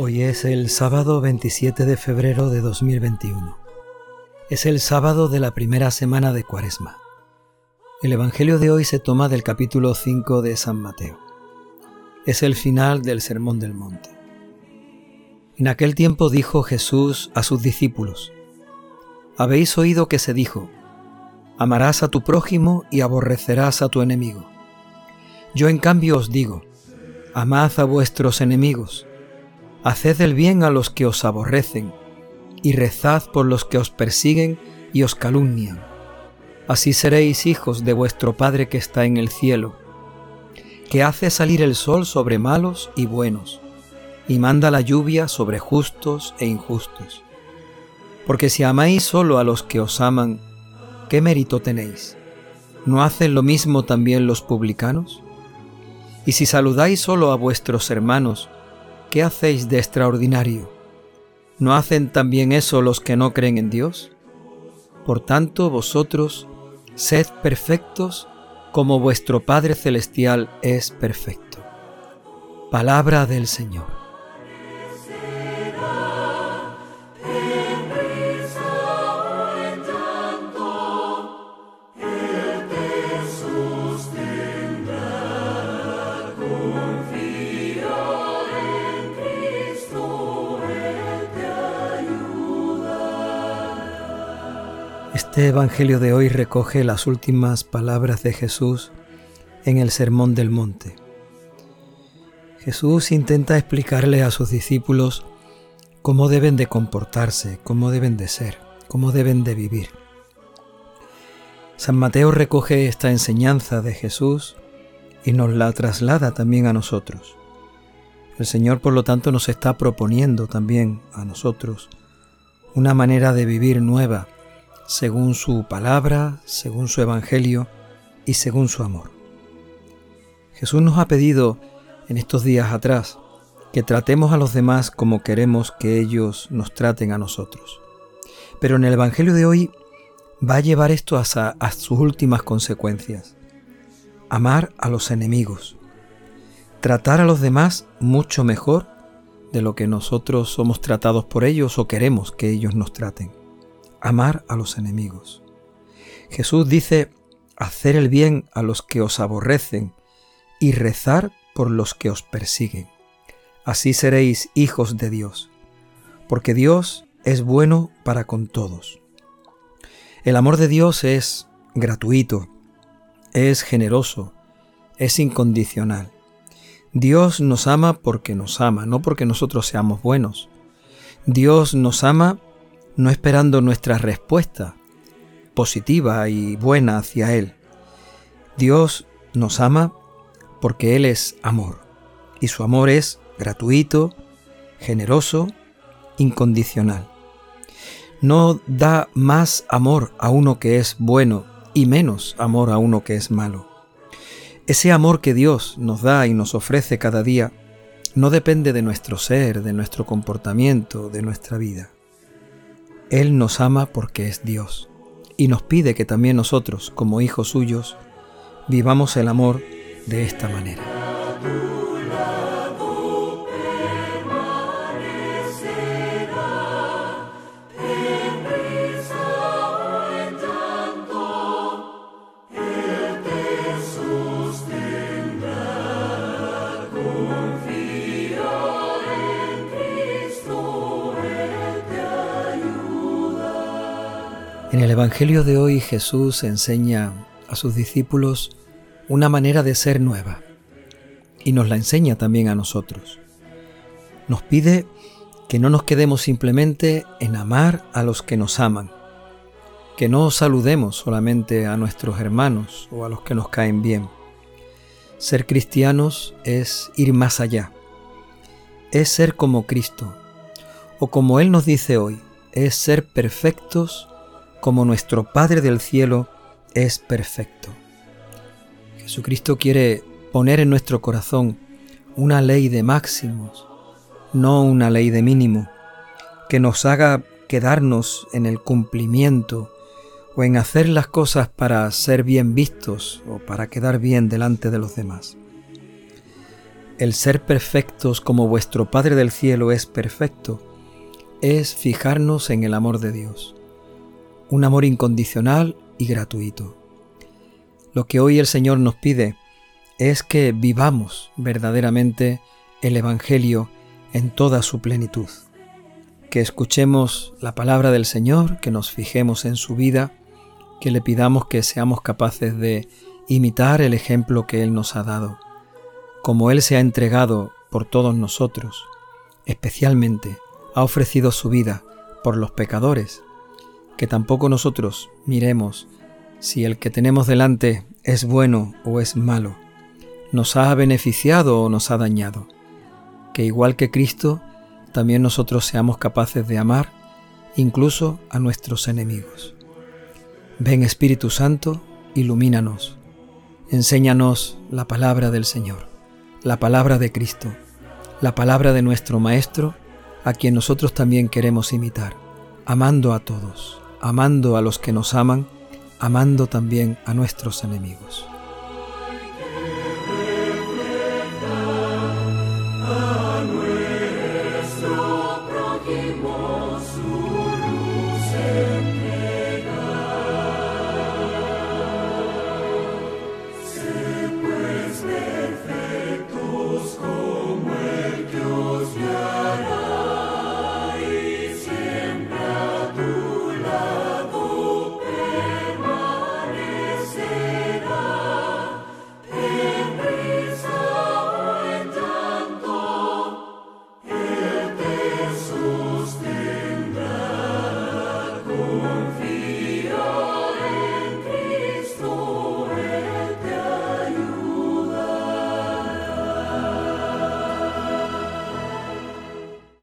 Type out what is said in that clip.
Hoy es el sábado 27 de febrero de 2021. Es el sábado de la primera semana de Cuaresma. El Evangelio de hoy se toma del capítulo 5 de San Mateo. Es el final del Sermón del Monte. En aquel tiempo dijo Jesús a sus discípulos, Habéis oído que se dijo, Amarás a tu prójimo y aborrecerás a tu enemigo. Yo en cambio os digo, Amad a vuestros enemigos Haced el bien a los que os aborrecen, y rezad por los que os persiguen y os calumnian. Así seréis hijos de vuestro Padre que está en el cielo, que hace salir el sol sobre malos y buenos, y manda la lluvia sobre justos e injustos. Porque si amáis solo a los que os aman, ¿qué mérito tenéis? ¿No hacen lo mismo también los publicanos? Y si saludáis solo a vuestros hermanos, ¿qué hacéis de extraordinario? ¿No hacen también eso los que no creen en Dios? Por tanto, vosotros sed perfectos como vuestro Padre Celestial es perfecto. Palabra del Señor. Este Evangelio de hoy recoge las últimas palabras de Jesús en el Sermón del Monte. Jesús intenta explicarle a sus discípulos cómo deben de comportarse, cómo deben de ser, cómo deben de vivir. San Mateo recoge esta enseñanza de Jesús y nos la traslada también a nosotros. El Señor, por lo tanto, nos está proponiendo también a nosotros una manera de vivir nueva, según su palabra, según su evangelio y según su amor. Jesús nos ha pedido en estos días atrás que tratemos a los demás como queremos que ellos nos traten a nosotros. Pero en el Evangelio de hoy va a llevar esto a, sus últimas consecuencias. Amar a los enemigos. Tratar a los demás mucho mejor de lo que nosotros somos tratados por ellos o queremos que ellos nos traten amar a los enemigos. Jesús dice, hacer el bien a los que os aborrecen y rezar por los que os persiguen. Así seréis hijos de Dios, porque Dios es bueno para con todos. El amor de Dios es gratuito, es generoso, es incondicional. Dios nos ama porque nos ama, no porque nosotros seamos buenos. Dios nos ama no esperando nuestra respuesta positiva y buena hacia Él. Dios nos ama porque Él es amor y su amor es gratuito, generoso, incondicional. No da más amor a uno que es bueno y menos amor a uno que es malo. Ese amor que Dios nos da y nos ofrece cada día no depende de nuestro ser, de nuestro comportamiento, de nuestra vida. Él nos ama porque es Dios y nos pide que también nosotros, como hijos suyos, vivamos el amor de esta manera. En el Evangelio de hoy Jesús enseña a sus discípulos una manera de ser nueva y nos la enseña también a nosotros. Nos pide que no nos quedemos simplemente en amar a los que nos aman, que no saludemos solamente a nuestros hermanos o a los que nos caen bien. Ser cristianos es ir más allá, es ser como Cristo, o como Él nos dice hoy, es ser perfectos como nuestro Padre del cielo es perfecto. Jesucristo quiere poner en nuestro corazón una ley de máximos, no una ley de mínimo, que nos haga quedarnos en el cumplimiento o en hacer las cosas para ser bien vistos o para quedar bien delante de los demás. el ser perfectos como vuestro Padre del Cielo es perfecto, es fijarnos en el amor de Dios, un amor incondicional y gratuito. Lo que hoy el Señor nos pide es que vivamos verdaderamente el Evangelio en toda su plenitud, que escuchemos la palabra del Señor, que nos fijemos en su vida, que le pidamos que seamos capaces de imitar el ejemplo que Él nos ha dado, como Él se ha entregado por todos nosotros, especialmente ha ofrecido su vida por los pecadores, que tampoco nosotros miremos si el que tenemos delante es bueno o es malo, nos ha beneficiado o nos ha dañado, que igual que Cristo, también nosotros seamos capaces de amar incluso a nuestros enemigos. Ven Espíritu Santo, ilumínanos, enséñanos la palabra del Señor, la palabra de Cristo, la palabra de nuestro Maestro, a quien nosotros también queremos imitar, amando a todos, amando a los que nos aman, amando también a nuestros enemigos.